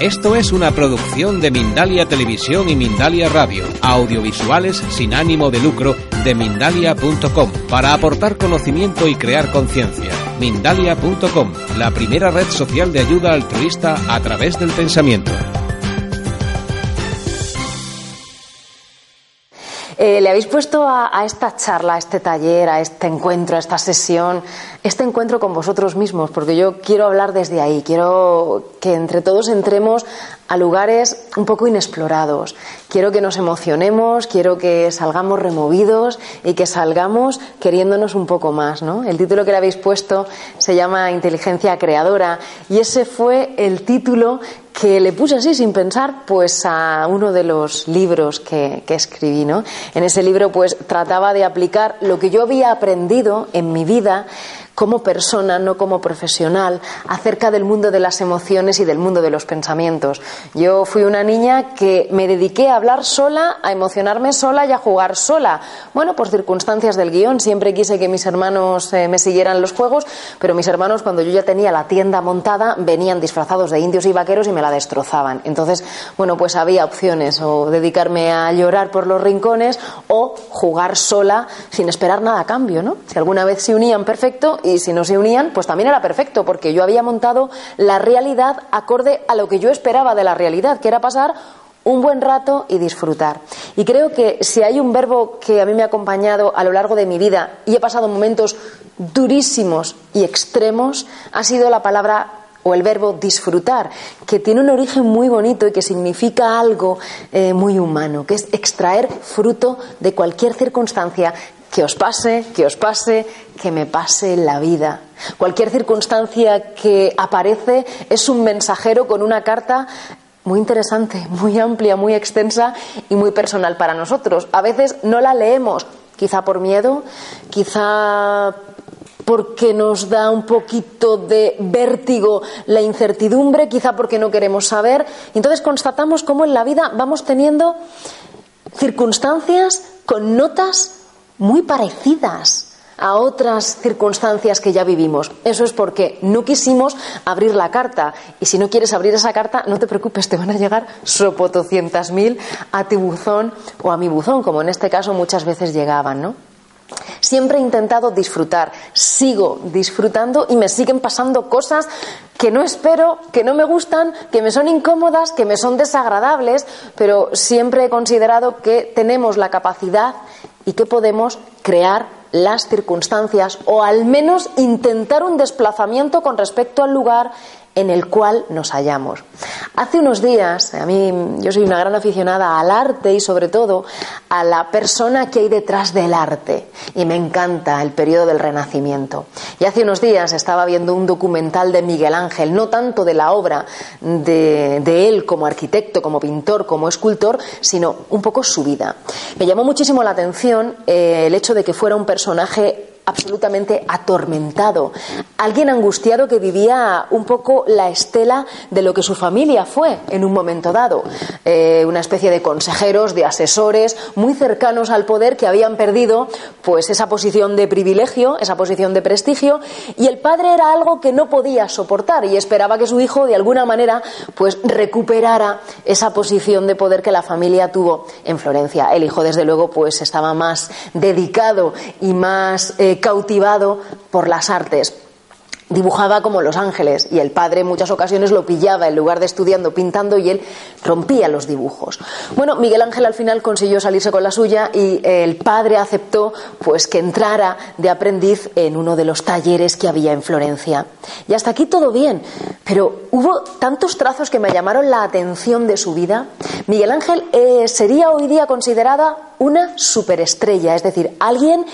Esto es una producción de Mindalia Televisión y Mindalia Radio, audiovisuales sin ánimo de lucro de mindalia.com, para aportar conocimiento y crear conciencia. Mindalia.com, la primera red social de ayuda altruista a través del pensamiento. Eh, le habéis puesto a, a, esta charla, a este taller, a este encuentro, a esta sesión, este encuentro con vosotros mismos, porque yo quiero hablar desde ahí, quiero que entre todos entremos a lugares un poco inexplorados. Quiero que nos emocionemos, quiero que salgamos removidos y que salgamos queriéndonos un poco más. ¿no? El título que le habéis puesto se llama Inteligencia Creadora y ese fue el título que le puse así sin pensar pues a uno de los libros que, que escribí. ¿no? En ese libro pues trataba de aplicar lo que yo había aprendido en mi vida como persona, no como profesional, acerca del mundo de las emociones y del mundo de los pensamientos. Yo fui una niña que me dediqué a hablar sola, a emocionarme sola y a jugar sola. Bueno, por circunstancias del guion, siempre quise que mis hermanos eh, me siguieran los juegos, pero mis hermanos, cuando yo ya tenía la tienda montada, venían disfrazados de indios y vaqueros y me la destrozaban. Entonces, bueno, pues había opciones, o dedicarme a llorar por los rincones o jugar sola sin esperar nada a cambio, ¿no? Si alguna vez se unían, perfecto, y si no se unían, pues también era perfecto, porque yo había montado la realidad acorde a lo que yo esperaba de la realidad, que era pasar un buen rato y disfrutar. Y creo que si hay un verbo que a mí me ha acompañado a lo largo de mi vida y he pasado momentos durísimos y extremos, ha sido la palabra o el verbo disfrutar, que tiene un origen muy bonito y que significa algo eh, muy humano, que es extraer fruto de cualquier circunstancia que os pase, que os pase, que me pase la vida. Cualquier circunstancia que aparece es un mensajero con una carta muy interesante, muy amplia, muy extensa y muy personal para nosotros. A veces no la leemos, quizá por miedo, quizá porque nos da un poquito de vértigo la incertidumbre, quizá porque no queremos saber. Entonces constatamos cómo en la vida vamos teniendo circunstancias con notas muy parecidas a otras circunstancias que ya vivimos. Eso es porque no quisimos abrir la carta. Y si no quieres abrir esa carta, no te preocupes, te van a llegar sopotocientas mil a tu buzón o a mi buzón, como en este caso muchas veces llegaban, ¿no? Siempre he intentado disfrutar, sigo disfrutando y me siguen pasando cosas que no espero, que no me gustan, que me son incómodas, que me son desagradables, pero siempre he considerado que tenemos la capacidad y que podemos crear las circunstancias o al menos intentar un desplazamiento con respecto al lugar en el cual nos hallamos. Hace unos días, a mí yo soy una gran aficionada al arte y sobre todo a la persona que hay detrás del arte y me encanta el periodo del Renacimiento. Y hace unos días estaba viendo un documental de Miguel Ángel, no tanto de la obra de, él como arquitecto, como pintor, como escultor, sino un poco su vida. Me llamó muchísimo la atención eh, el hecho de que fuera un personaje absolutamente atormentado, alguien angustiado que vivía un poco la estela de lo que su familia fue en un momento dado, eh, una especie de consejeros, de asesores muy cercanos al poder que habían perdido pues esa posición de privilegio, esa posición de prestigio y el padre era algo que no podía soportar y esperaba que su hijo de alguna manera pues recuperara esa posición de poder que la familia tuvo en Florencia. El hijo desde luego pues estaba más dedicado y más eh, cautivado por las artes. Dibujaba como los ángeles y el padre en muchas ocasiones lo pillaba en lugar de estudiando, pintando y él rompía los dibujos. Bueno, Miguel Ángel al final consiguió salirse con la suya y el padre aceptó pues que entrara de aprendiz en uno de los talleres que había en Florencia. Y hasta aquí todo bien, pero hubo tantos trazos que me llamaron la atención de su vida. Miguel Ángel eh, sería hoy día considerada una superestrella, es decir, alguien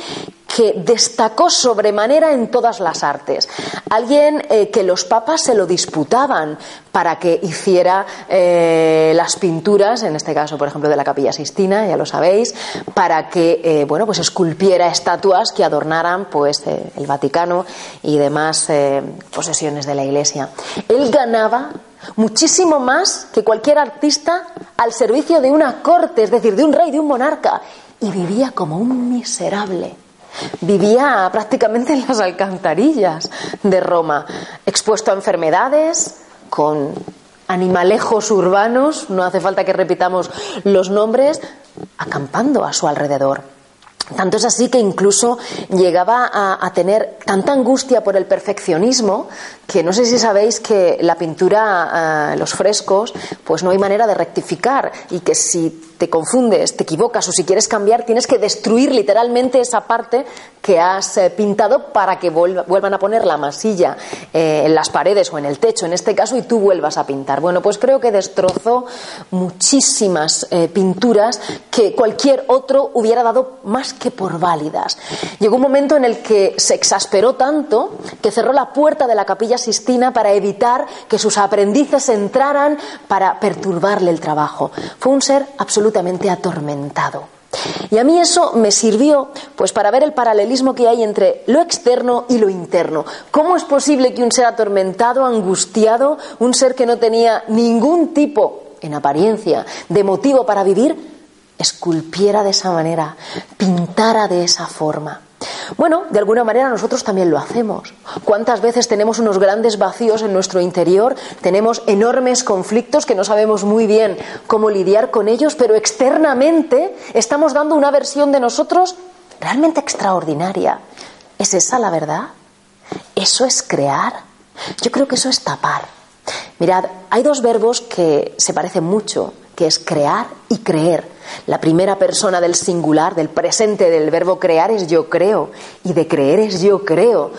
que destacó sobremanera en todas las artes. Alguien eh, que los papas se lo disputaban para que hiciera eh, las pinturas, en este caso, por ejemplo, de la Capilla Sistina, ya lo sabéis, para que, eh, bueno, pues esculpiera estatuas que adornaran, pues, el Vaticano y demás posesiones de la Iglesia. Él ganaba muchísimo más que cualquier artista al servicio de una corte, es decir, de un rey, de un monarca, y vivía como un miserable. Vivía prácticamente en las alcantarillas de Roma, expuesto a enfermedades, con animalejos urbanos, no hace falta que repitamos los nombres, acampando a su alrededor. Tanto es así que incluso llegaba a, tener tanta angustia por el perfeccionismo que no sé si sabéis que la pintura, eh, los frescos, pues no hay manera de rectificar y que si te confundes, te equivocas o si quieres cambiar, tienes que destruir literalmente esa parte que has eh, pintado para que vuelvan a poner la masilla eh, en las paredes o en el techo, en este caso, y tú vuelvas a pintar. Bueno, pues creo que destrozó muchísimas eh, pinturas que cualquier otro hubiera dado más que por válidas. Llegó un momento en el que se exasperó tanto que cerró la puerta de la capilla Sistina para evitar que sus aprendices entraran para perturbarle el trabajo. Fue un ser absolutamente absolutamente atormentado. Y a mí eso me sirvió pues para ver el paralelismo que hay entre lo externo y lo interno. ¿Cómo es posible que un ser atormentado, angustiado, un ser que no tenía ningún tipo, en apariencia, de motivo para vivir, esculpiera de esa manera, pintara de esa forma? Bueno, de alguna manera nosotros también lo hacemos. ¿Cuántas veces tenemos unos grandes vacíos en nuestro interior? Tenemos enormes conflictos que no sabemos muy bien cómo lidiar con ellos, pero externamente estamos dando una versión de nosotros realmente extraordinaria. ¿Es esa la verdad? ¿Eso es crear? Yo creo que eso es tapar. Mirad, hay dos verbos que se parecen mucho, que es crear y creer. La primera persona del singular, del presente del verbo crear es yo creo y de creer es yo creo.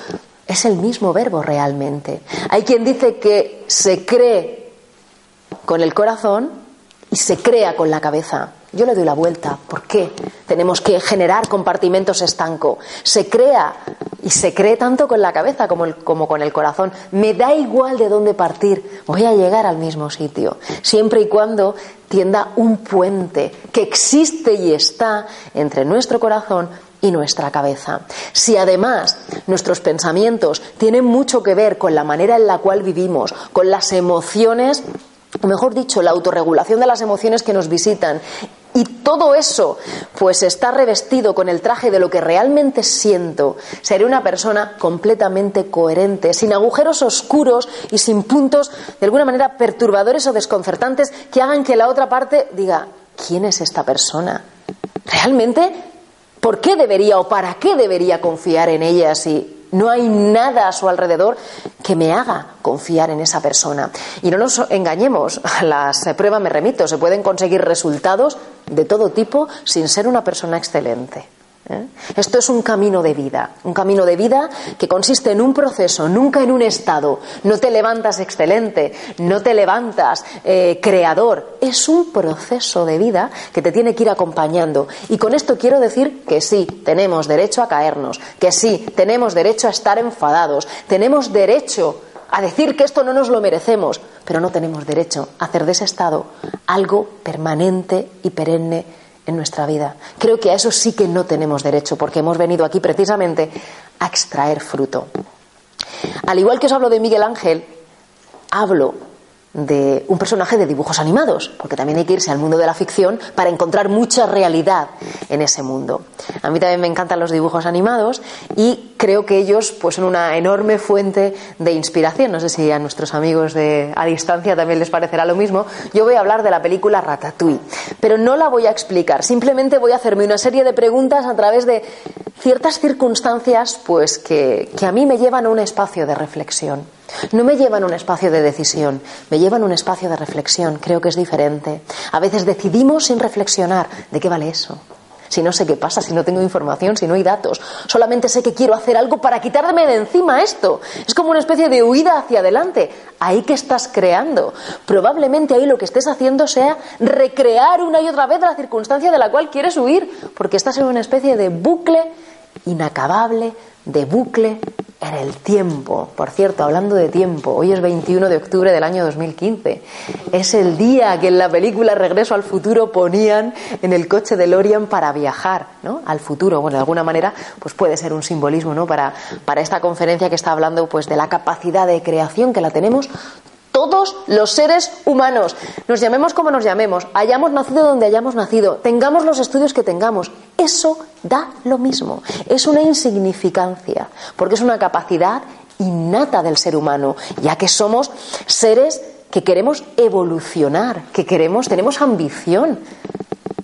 Es el mismo verbo realmente. Hay quien dice que se cree con el corazón y se crea con la cabeza. Yo le doy la vuelta. ¿Por qué? Tenemos que generar compartimentos estanco. Se crea y se cree tanto con la cabeza como, como, con el corazón. Me da igual de dónde partir. Voy a llegar al mismo sitio. Siempre y cuando tienda un puente que existe y está entre nuestro corazón y nuestra cabeza. Si además nuestros pensamientos tienen mucho que ver con la manera en la cual vivimos, con las emociones, o mejor dicho, la autorregulación de las emociones que nos visitan y todo eso pues está revestido con el traje de lo que realmente siento, seré una persona completamente coherente, sin agujeros oscuros y sin puntos de alguna manera perturbadores o desconcertantes que hagan que la otra parte diga, ¿quién es esta persona? ¿Realmente? ¿Por qué debería o para qué debería confiar en ella si no hay nada a su alrededor que me haga confiar en esa persona. Y no nos engañemos, las pruebas me remito, se pueden conseguir resultados de todo tipo sin ser una persona excelente. ¿Eh? Esto es un camino de vida, un camino de vida que consiste en un proceso, nunca en un estado. No te levantas excelente, no te levantas eh, creador, es un proceso de vida que te tiene que ir acompañando. Y con esto quiero decir que sí, tenemos derecho a caernos, que sí, tenemos derecho a estar enfadados, tenemos derecho a decir que esto no nos lo merecemos, pero no tenemos derecho a hacer de ese estado algo permanente y perenne en nuestra vida. Creo que a eso sí que no tenemos derecho, porque hemos venido aquí precisamente a extraer fruto. Al igual que os hablo de Miguel Ángel, hablo de un personaje de dibujos animados, porque también hay que irse al mundo de la ficción para encontrar mucha realidad en ese mundo. A mí también me encantan los dibujos animados y creo que ellos pues, son una enorme fuente de inspiración. No sé si a nuestros amigos de a distancia también les parecerá lo mismo. Yo voy a hablar de la película Ratatouille, pero no la voy a explicar. Simplemente voy a hacerme una serie de preguntas a través de ciertas circunstancias pues, que, que a mí me llevan a un espacio de reflexión. No me llevan a un espacio de decisión, me llevan a un espacio de reflexión. Creo que es diferente. A veces decidimos sin reflexionar. ¿De qué vale eso? Si no sé qué pasa, si no tengo información, si no hay datos. Solamente sé que quiero hacer algo para quitarme de encima esto. Es como una especie de huida hacia adelante. Ahí que estás creando. Probablemente ahí lo que estés haciendo sea recrear una y otra vez la circunstancia de la cual quieres huir, porque estás en una especie de bucle inacabable de bucle en el tiempo. Por cierto, hablando de tiempo, hoy es 21 de octubre del año 2015. Es el día que en la película Regreso al futuro ponían en el coche de Lorian para viajar ¿no? al futuro. Bueno, de alguna manera, pues puede ser un simbolismo ¿no? para, para esta conferencia que está hablando pues, de la capacidad de creación que la tenemos todos los seres humanos, nos llamemos como nos llamemos, hayamos nacido donde hayamos nacido, tengamos los estudios que tengamos, eso da lo mismo, es una insignificancia, porque es una capacidad innata del ser humano, ya que somos seres que queremos evolucionar, que queremos, tenemos ambición,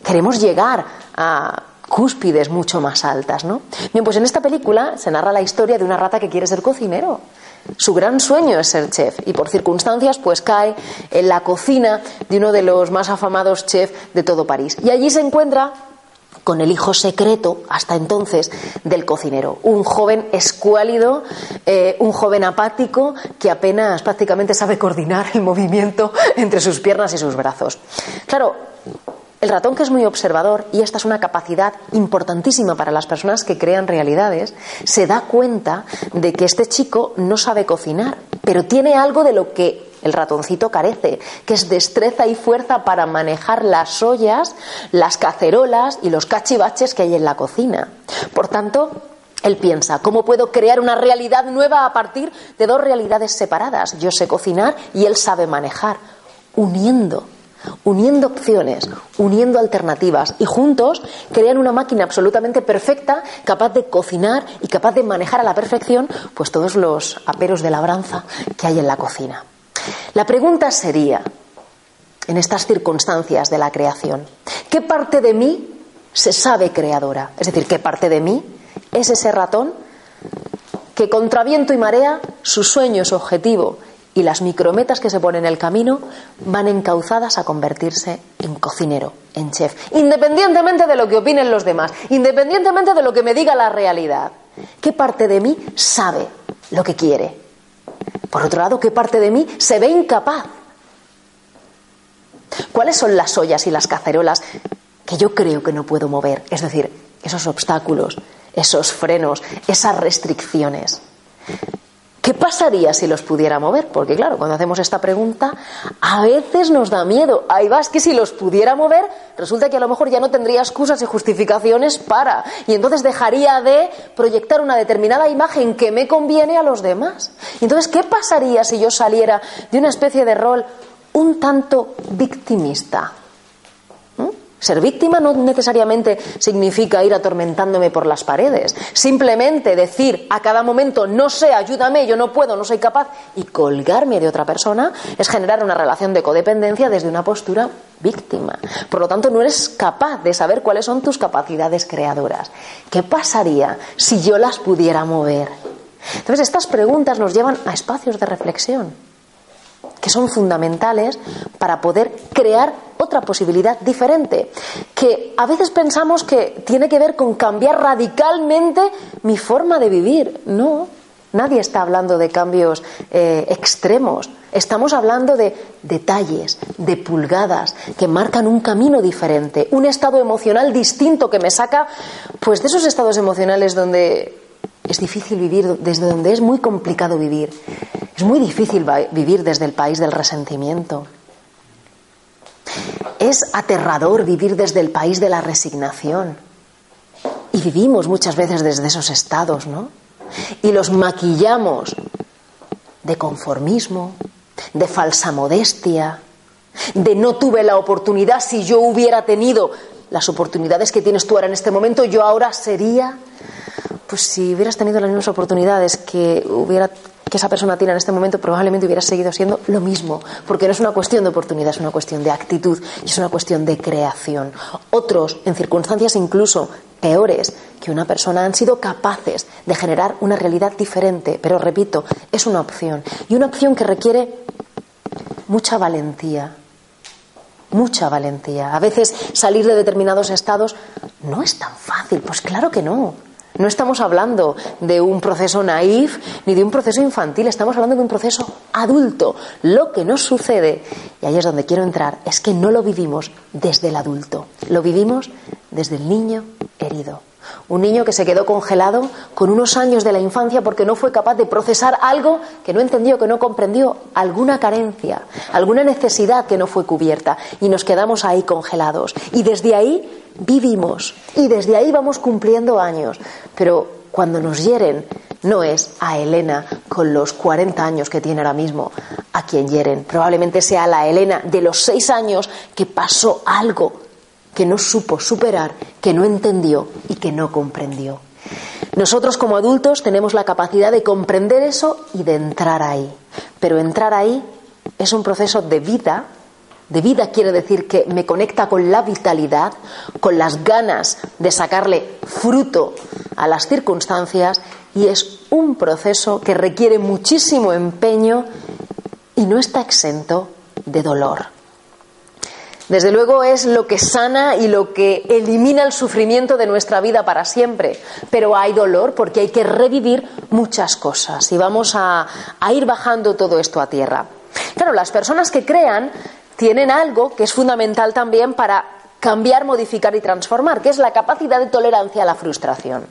queremos llegar a cúspides mucho más altas, ¿no? Bien, pues en esta película se narra la historia de una rata que quiere ser cocinero. Su gran sueño es ser chef y por circunstancias pues cae en la cocina de uno de los más afamados chefs de todo París. Y allí se encuentra con el hijo secreto, hasta entonces, del cocinero. Un joven escuálido, eh, un joven apático que apenas prácticamente sabe coordinar el movimiento entre sus piernas y sus brazos. Claro, el ratón que es muy observador, y esta es una capacidad importantísima para las personas que crean realidades, se da cuenta de que este chico no sabe cocinar, pero tiene algo de lo que el ratoncito carece, que es destreza y fuerza para manejar las ollas, las cacerolas y los cachivaches que hay en la cocina. Por tanto, él piensa, ¿cómo puedo crear una realidad nueva a partir de dos realidades separadas? Yo sé cocinar y él sabe manejar, uniendo uniendo opciones, uniendo alternativas y juntos crean una máquina absolutamente perfecta, capaz de cocinar y capaz de manejar a la perfección pues todos los aperos de labranza que hay en la cocina. La pregunta sería, en estas circunstancias de la creación, ¿qué parte de mí se sabe creadora? Es decir, ¿qué parte de mí es ese ratón que contra viento y marea su sueño, su objetivo y las micrometas que se ponen en el camino van encauzadas a convertirse en cocinero, en chef, independientemente de lo que opinen los demás, independientemente de lo que me diga la realidad. ¿Qué parte de mí sabe lo que quiere? Por otro lado, ¿qué parte de mí se ve incapaz? ¿Cuáles son las ollas y las cacerolas que yo creo que no puedo mover? Es decir, esos obstáculos, esos frenos, esas restricciones. ¿Qué pasaría si los pudiera mover? Porque claro, cuando hacemos esta pregunta, a veces nos da miedo. Ahí vas que si los pudiera mover, resulta que a lo mejor ya no tendría excusas y justificaciones para. Y entonces dejaría de proyectar una determinada imagen que me conviene a los demás. Entonces, ¿qué pasaría si yo saliera de una especie de rol un tanto victimista? Ser víctima no necesariamente significa ir atormentándome por las paredes. Simplemente decir a cada momento no sé, ayúdame, yo no puedo, no soy capaz y colgarme de otra persona es generar una relación de codependencia desde una postura víctima. Por lo tanto, no eres capaz de saber cuáles son tus capacidades creadoras. ¿Qué pasaría si yo las pudiera mover? Entonces, estas preguntas nos llevan a espacios de reflexión que son fundamentales para poder crear otra posibilidad diferente, que a veces pensamos que tiene que ver con cambiar radicalmente mi forma de vivir. No, nadie está hablando de cambios eh, extremos. Estamos hablando de detalles, de pulgadas que marcan un camino diferente, un estado emocional distinto que me saca pues de esos estados emocionales donde es difícil vivir, desde donde es muy complicado vivir. Es muy difícil vivir desde el país del resentimiento. Es aterrador vivir desde el país de la resignación. Y vivimos muchas veces desde esos estados, ¿no? Y los maquillamos de conformismo, de falsa modestia, de no tuve la oportunidad, si yo hubiera tenido las oportunidades que tienes tú ahora en este momento, yo ahora sería pues si hubieras tenido las mismas oportunidades que hubiera que esa persona tiene en este momento, probablemente hubieras seguido siendo lo mismo, porque no es una cuestión de oportunidad, es una cuestión de actitud y es una cuestión de creación. Otros, en circunstancias incluso peores que una persona, han sido capaces de generar una realidad diferente, pero repito, es una opción y una opción que requiere mucha valentía, mucha valentía. A veces salir de determinados estados no es tan fácil, pues claro que no. No estamos hablando de un proceso naif ni de un proceso infantil, estamos hablando de un proceso adulto. Lo que nos sucede, y ahí es donde quiero entrar, es que no lo vivimos desde el adulto, lo vivimos desde el niño herido. Un niño que se quedó congelado con unos años de la infancia porque no fue capaz de procesar algo que no entendió, que no comprendió, alguna carencia, alguna necesidad que no fue cubierta y nos quedamos ahí congelados. Y desde ahí vivimos y desde ahí vamos cumpliendo años. Pero cuando nos hieren, no es a Elena con los 40 años que tiene ahora mismo a quien hieren. Probablemente sea la Elena de los 6 años que pasó algo que no supo superar, que no entendió y que no comprendió. Nosotros como adultos tenemos la capacidad de comprender eso y de entrar ahí. Pero entrar ahí es un proceso de vida. De vida quiere decir que me conecta con la vitalidad, con las ganas de sacarle fruto a las circunstancias y es un proceso que requiere muchísimo empeño y no está exento de dolor. Desde luego es lo que sana y lo que elimina el sufrimiento de nuestra vida para siempre. Pero hay dolor porque hay que revivir muchas cosas y vamos a, ir bajando todo esto a tierra. Claro, las personas que crean tienen algo que es fundamental también para cambiar, modificar y transformar, que es la capacidad de tolerancia a la frustración.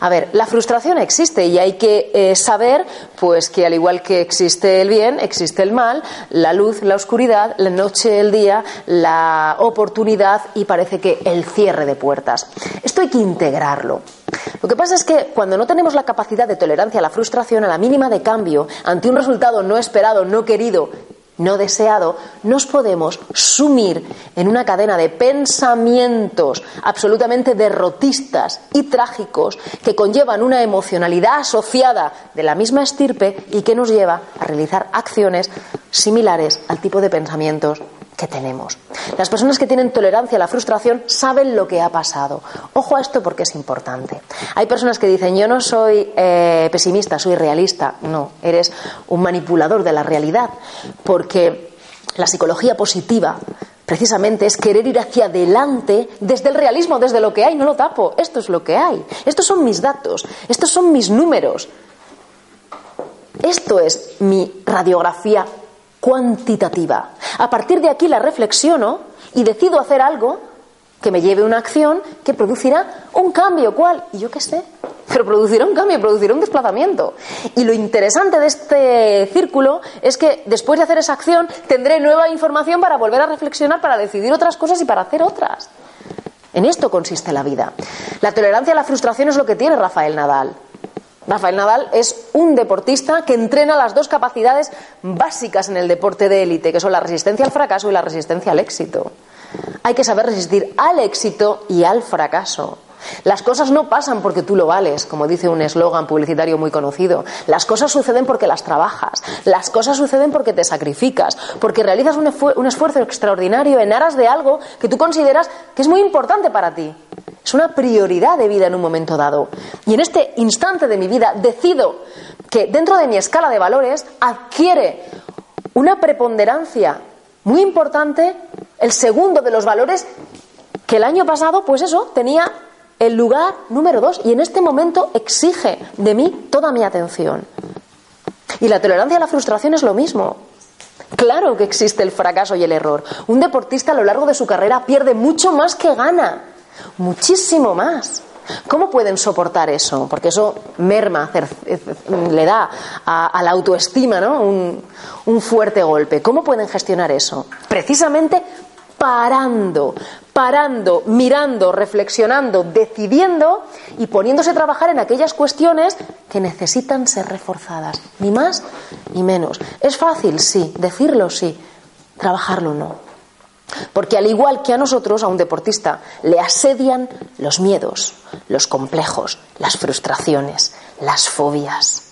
A ver, la frustración existe y hay que eh, saber pues que al igual que existe el bien, existe el mal, la luz, la oscuridad, la noche, el día, la oportunidad y parece que el cierre de puertas. Esto hay que integrarlo. Lo que pasa es que cuando no tenemos la capacidad de tolerancia a la frustración, a la mínima de cambio, ante un resultado no esperado, no querido no deseado, nos podemos sumir en una cadena de pensamientos absolutamente derrotistas y trágicos que conllevan una emocionalidad asociada de la misma estirpe y que nos lleva a realizar acciones similares al tipo de pensamientos tenemos. Las personas que tienen tolerancia a la frustración saben lo que ha pasado. Ojo a esto porque es importante. Hay personas que dicen yo no soy eh, pesimista, soy realista. No, eres un manipulador de la realidad porque la psicología positiva precisamente es querer ir hacia adelante desde el realismo, desde lo que hay, no lo tapo, esto es lo que hay, estos son mis datos, estos son mis números, esto es mi radiografía cuantitativa. A partir de aquí la reflexiono y decido hacer algo que me lleve una acción que producirá un cambio. ¿Cuál? Y yo qué sé. Pero producirá un cambio, producirá un desplazamiento. Y lo interesante de este círculo es que después de hacer esa acción tendré nueva información para volver a reflexionar, para decidir otras cosas y para hacer otras. En esto consiste la vida. La tolerancia a la frustración es lo que tiene Rafael Nadal. Rafael Nadal es un deportista que entrena las dos capacidades básicas en el deporte de élite, que son la resistencia al fracaso y la resistencia al éxito. Hay que saber resistir al éxito y al fracaso. Las cosas no pasan porque tú lo vales, como dice un eslogan publicitario muy conocido. Las cosas suceden porque las trabajas. Las cosas suceden porque te sacrificas, porque realizas un, esfuerzo extraordinario en aras de algo que tú consideras que es muy importante para ti. Es una prioridad de vida en un momento dado. Y en este instante de mi vida decido que dentro de mi escala de valores adquiere una preponderancia muy importante el segundo de los valores que el año pasado, pues eso, tenía el lugar número dos y en este momento exige de mí toda mi atención. Y la tolerancia a la frustración es lo mismo. Claro que existe el fracaso y el error. Un deportista a lo largo de su carrera pierde mucho más que gana muchísimo más. ¿Cómo pueden soportar eso? Porque eso merma, le da a, la autoestima ¿no? un fuerte golpe. ¿Cómo pueden gestionar eso? Precisamente parando, parando, mirando, reflexionando, decidiendo y poniéndose a trabajar en aquellas cuestiones que necesitan ser reforzadas, ni más ni menos. ¿Es fácil? Sí. Decirlo, sí. Trabajarlo, no. Porque al igual que a nosotros, a un deportista, le asedian los miedos, los complejos, las frustraciones, las fobias.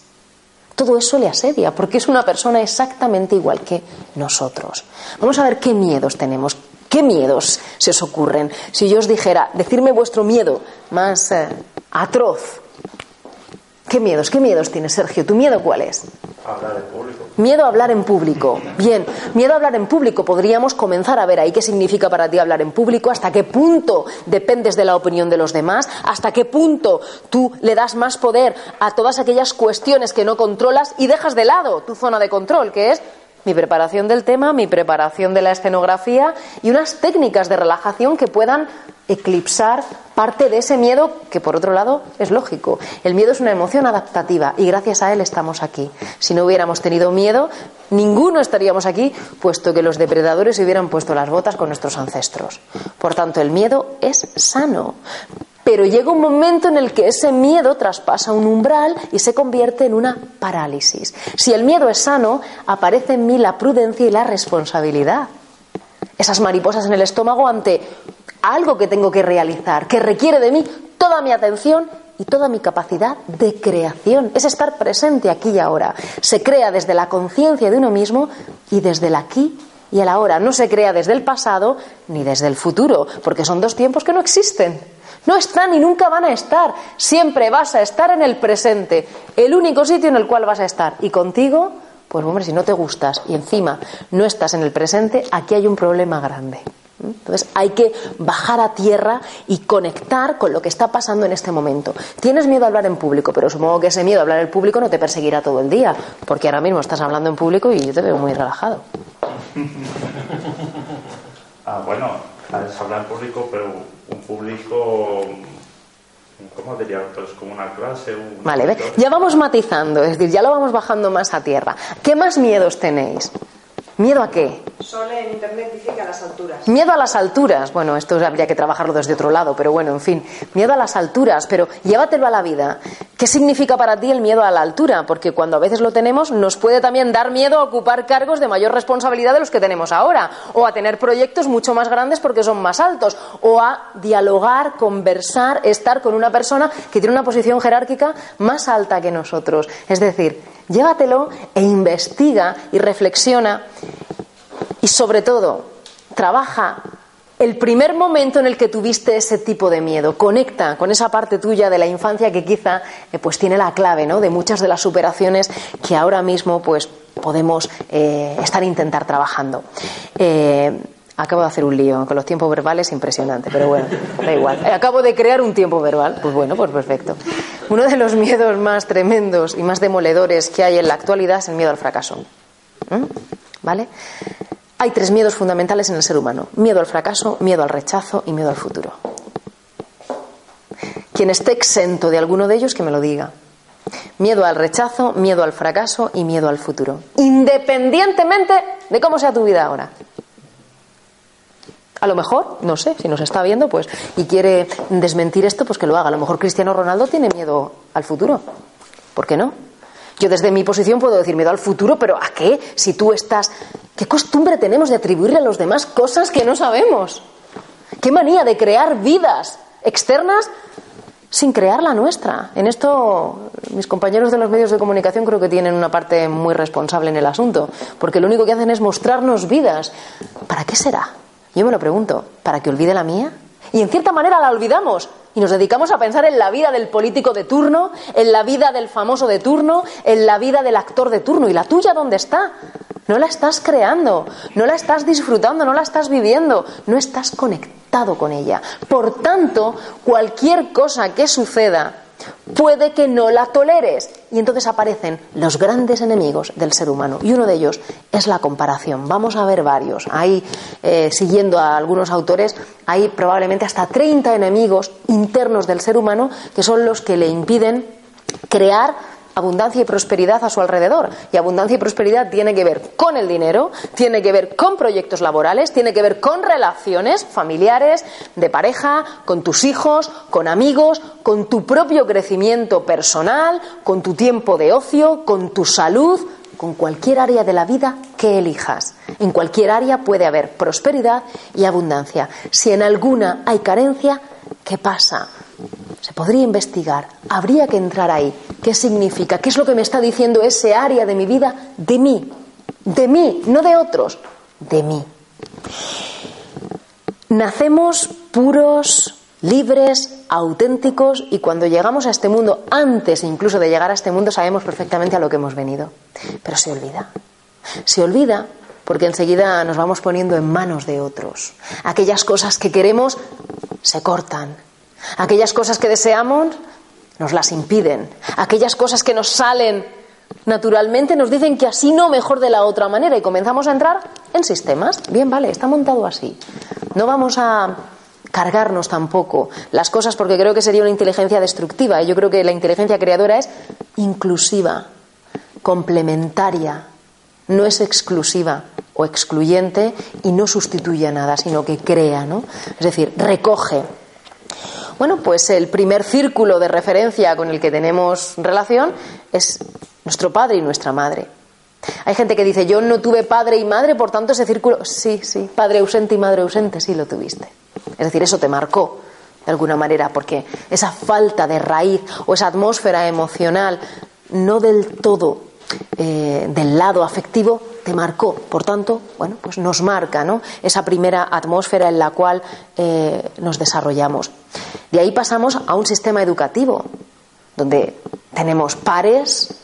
Todo eso le asedia porque es una persona exactamente igual que nosotros. Vamos a ver qué miedos tenemos, qué miedos se os ocurren. Si yo os dijera, decirme vuestro miedo más eh, atroz, ¿Qué miedos? ¿Qué miedos tienes, Sergio? ¿Tu miedo cuál es? Hablar en público. Miedo a hablar en público. Bien, miedo a hablar en público. Podríamos comenzar a ver ahí qué significa para ti hablar en público, hasta qué punto dependes de la opinión de los demás, hasta qué punto tú le das más poder a todas aquellas cuestiones que no controlas y dejas de lado tu zona de control, que es mi preparación del tema, mi preparación de la escenografía y unas técnicas de relajación que puedan eclipsar parte de ese miedo que por otro lado es lógico. El miedo es una emoción adaptativa y gracias a él estamos aquí. Si no hubiéramos tenido miedo, ninguno estaríamos aquí, puesto que los depredadores hubieran puesto las botas con nuestros ancestros. Por tanto, el miedo es sano, pero llega un momento en el que ese miedo traspasa un umbral y se convierte en una parálisis. Si el miedo es sano, aparece en mí la prudencia y la responsabilidad. Esas mariposas en el estómago ante algo que tengo que realizar, que requiere de mí toda mi atención y toda mi capacidad de creación. Es estar presente aquí y ahora. Se crea desde la conciencia de uno mismo y desde el aquí y el ahora. No se crea desde el pasado ni desde el futuro, porque son dos tiempos que no existen. No están y nunca van a estar. Siempre vas a estar en el presente, el único sitio en el cual vas a estar. Y contigo, pues hombre, si no te gustas y encima no estás en el presente, aquí hay un problema grande. Entonces hay que bajar a tierra y conectar con lo que está pasando en este momento. Tienes miedo a hablar en público, pero supongo que ese miedo a hablar en público no te perseguirá todo el día, porque ahora mismo estás hablando en público y yo te veo muy relajado. ah, bueno, hablar en público, pero ¿Cómo diría? Pues como una clase. vale, ya vamos matizando, es decir, ya lo vamos bajando más a tierra. ¿Qué más miedos tenéis? ¿Miedo a qué? Sole en internet dice que a las alturas. Miedo a las alturas. Bueno, esto habría que trabajarlo desde otro lado, pero bueno, en fin. Miedo a las alturas, pero llévatelo a la vida. ¿Qué significa para ti el miedo a la altura? Porque cuando a veces lo tenemos, nos puede también dar miedo a ocupar cargos de mayor responsabilidad de los que tenemos ahora, o a tener proyectos mucho más grandes porque son más altos, o a dialogar, conversar, estar con una persona que tiene una posición jerárquica más alta que nosotros. Es decir, llévatelo e investiga y reflexiona y sobre todo, trabaja el primer momento en el que tuviste ese tipo de miedo. Conecta con esa parte tuya de la infancia que quizá eh, pues tiene la clave ¿no? de muchas de las superaciones que ahora mismo pues podemos eh, estar intentar trabajando. Eh, acabo de hacer un lío con los tiempos verbales impresionante, pero bueno, da igual. Acabo de crear un tiempo verbal, pues bueno, pues perfecto. Uno de los miedos más tremendos y más demoledores que hay en la actualidad es el miedo al fracaso. ¿Vale? Hay tres miedos fundamentales en el ser humano. Miedo al fracaso, miedo al rechazo y miedo al futuro. Quien esté exento de alguno de ellos, que me lo diga. Miedo al rechazo, miedo al fracaso y miedo al futuro. Independientemente de cómo sea tu vida ahora. A lo mejor, no sé, si nos está viendo, pues, y quiere desmentir esto, pues que lo haga. A lo mejor Cristiano Ronaldo tiene miedo al futuro. ¿Por qué no? Yo desde mi posición puedo decir miedo al futuro, pero ¿a qué? Si tú estás... ¿Qué costumbre tenemos de atribuirle a los demás cosas que no sabemos? ¿Qué manía de crear vidas externas sin crear la nuestra? En esto mis compañeros de los medios de comunicación creo que tienen una parte muy responsable en el asunto, porque lo único que hacen es mostrarnos vidas. ¿Para qué será? Yo me lo pregunto, ¿para que olvide la mía? Y en cierta manera la olvidamos, y nos dedicamos a pensar en la vida del político de turno, en la vida del famoso de turno, en la vida del actor de turno. ¿Y la tuya dónde está? No la estás creando, no la estás disfrutando, no la estás viviendo, no estás conectado con ella. Por tanto, cualquier cosa que suceda puede que no la toleres. Y entonces aparecen los grandes enemigos del ser humano. Y uno de ellos es la comparación. Vamos a ver varios. Hay, eh, siguiendo a algunos autores, hay probablemente hasta 30 enemigos internos del ser humano que son los que le impiden crear abundancia y prosperidad a su alrededor. Y abundancia y prosperidad tiene que ver con el dinero, tiene que ver con proyectos laborales, tiene que ver con relaciones familiares, de pareja, con tus hijos, con amigos, con tu propio crecimiento personal, con tu tiempo de ocio, con tu salud, con cualquier área de la vida que elijas. En cualquier área puede haber prosperidad y abundancia. Si en alguna hay carencia, ¿qué pasa? Se podría investigar, habría que entrar ahí. ¿Qué significa? ¿Qué es lo que me está diciendo ese área de mi vida? De mí, de mí, no de otros, de mí. Nacemos puros, libres, auténticos y cuando llegamos a este mundo, antes incluso de llegar a este mundo, sabemos perfectamente a lo que hemos venido. Pero se olvida. Se olvida porque enseguida nos vamos poniendo en manos de otros. Aquellas cosas que queremos se cortan, Aquellas cosas que deseamos nos las impiden. Aquellas cosas que nos salen naturalmente nos dicen que así no, mejor de la otra manera. Y comenzamos a entrar en sistemas. Bien, vale, está montado así. No vamos a cargarnos tampoco las cosas porque creo que sería una inteligencia destructiva. Y yo creo que la inteligencia creadora es inclusiva, complementaria, no es exclusiva o excluyente y no sustituye a nada, sino que crea, ¿no? Es decir, recoge bueno, pues el primer círculo de referencia con el que tenemos relación es nuestro padre y nuestra madre. Hay gente que dice, yo no tuve padre y madre, por tanto ese círculo, sí, sí, padre ausente y madre ausente, sí lo tuviste. Es decir, eso te marcó. de alguna manera, porque esa falta de raíz o esa atmósfera emocional no del todo eh, del lado afectivo te marcó. Por tanto, bueno, pues nos marca ¿no? esa primera atmósfera en la cual eh, nos desarrollamos. De ahí pasamos a un sistema educativo, donde tenemos pares,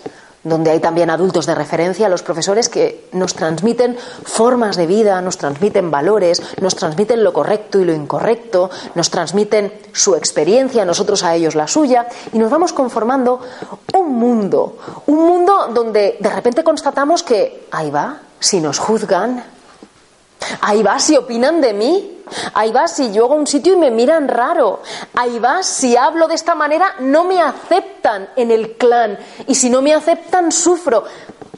donde hay también adultos de referencia, los profesores que nos transmiten formas de vida, nos transmiten valores, nos transmiten lo correcto y lo incorrecto, nos transmiten su experiencia, nosotros a ellos la suya, y nos vamos conformando un mundo, un mundo donde de repente constatamos que, ahí va, si nos juzgan, ahí va, si opinan de mí, Ahí va, si yo hago un sitio y me miran raro. Ahí va, si hablo de esta manera, no me aceptan en el clan. Y si no me aceptan, sufro.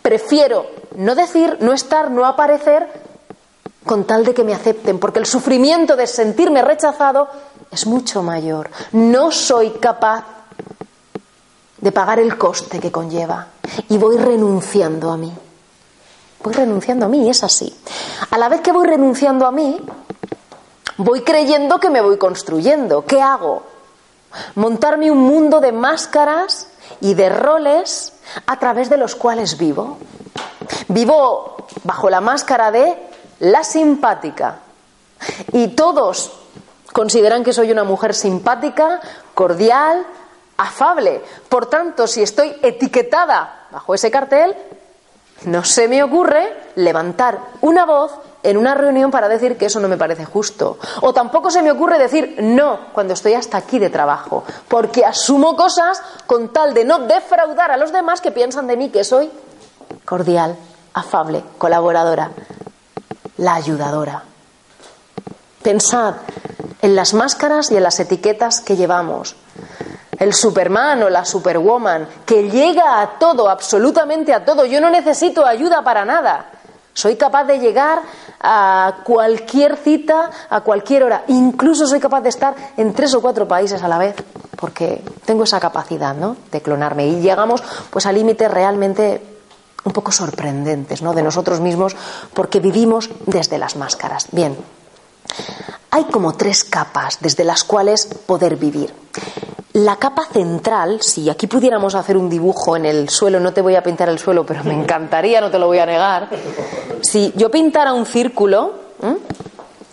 Prefiero no decir, no estar, no aparecer, con tal de que me acepten, porque el sufrimiento de sentirme rechazado es mucho mayor. No soy capaz de pagar el coste que conlleva y voy renunciando a mí. Voy renunciando a mí, es así. A la vez que voy renunciando a mí, Voy creyendo que me voy construyendo. ¿Qué hago? Montarme un mundo de máscaras y de roles a través de los cuales vivo. Vivo bajo la máscara de la simpática. Y todos consideran que soy una mujer simpática, cordial, afable. Por tanto, si estoy etiquetada bajo ese cartel, no se me ocurre levantar una voz en una reunión para decir que eso no me parece justo. O tampoco se me ocurre decir no cuando estoy hasta aquí de trabajo, porque asumo cosas con tal de no defraudar a los demás que piensan de mí que soy cordial, afable, colaboradora, la ayudadora. Pensad en las máscaras y en las etiquetas que llevamos. El Superman o la Superwoman, que llega a todo, absolutamente a todo. Yo no necesito ayuda para nada. Soy capaz de llegar a cualquier cita, a cualquier hora. Incluso soy capaz de estar en tres o cuatro países a la vez, porque tengo esa capacidad, ¿no? De clonarme. Y llegamos, pues, a límites realmente un poco sorprendentes, ¿no? De nosotros mismos, porque vivimos desde las máscaras. Bien. Hay como tres capas desde las cuales poder vivir. La capa central, si aquí pudiéramos hacer un dibujo en el suelo, no te voy a pintar el suelo, pero me encantaría, no te lo voy a negar. Si yo pintara un círculo,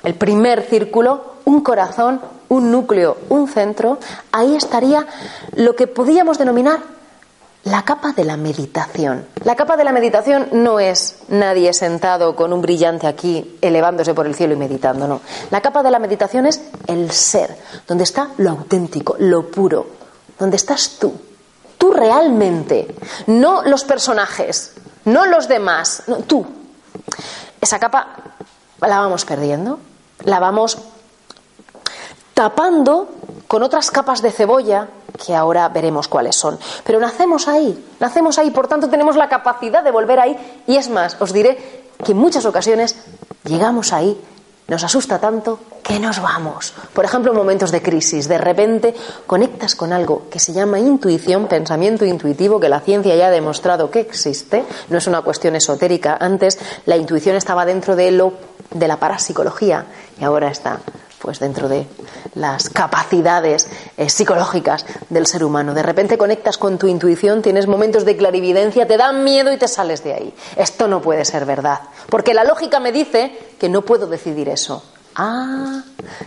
el primer círculo, un corazón, un núcleo, un centro, ahí estaría lo que podríamos denominar la capa de la meditación. La capa de la meditación no es nadie sentado con un brillante aquí elevándose por el cielo y meditando, no. La capa de la meditación es el ser, donde está lo auténtico, lo puro, donde estás tú. Tú realmente, no los personajes, no los demás, tú. Esa capa la vamos perdiendo, la vamos tapando con otras capas de cebolla que ahora veremos cuáles son. Pero nacemos ahí, nacemos ahí, por tanto tenemos la capacidad de volver ahí y es más, os diré que en muchas ocasiones llegamos ahí, nos asusta tanto que nos vamos. Por ejemplo, en momentos de crisis, de repente conectas con algo que se llama intuición, pensamiento intuitivo, que la ciencia ya ha demostrado que existe, no es una cuestión esotérica. Antes la intuición estaba dentro de lo de la parapsicología y ahora está pues dentro de las capacidades eh, psicológicas del ser humano. De repente conectas con tu intuición, tienes momentos de clarividencia, te dan miedo y te sales de ahí. Esto no puede ser verdad, porque la lógica me dice que no puedo decidir eso. Ah,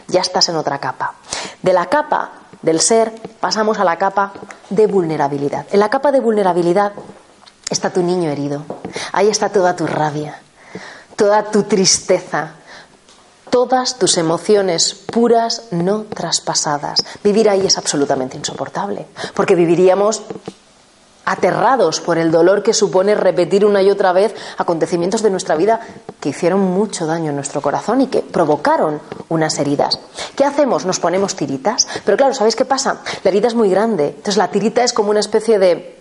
ya estás en otra capa. De la capa del ser pasamos a la capa de vulnerabilidad. En la capa de vulnerabilidad está tu niño herido. Ahí está toda tu rabia, toda tu tristeza, todas tus emociones puras no traspasadas. Vivir ahí es absolutamente insoportable, porque viviríamos aterrados por el dolor que supone repetir una y otra vez acontecimientos de nuestra vida que hicieron mucho daño en nuestro corazón y que provocaron unas heridas. ¿Qué hacemos? Nos ponemos tiritas. Pero claro, ¿sabéis qué pasa? La herida es muy grande. Entonces la tirita es como una especie de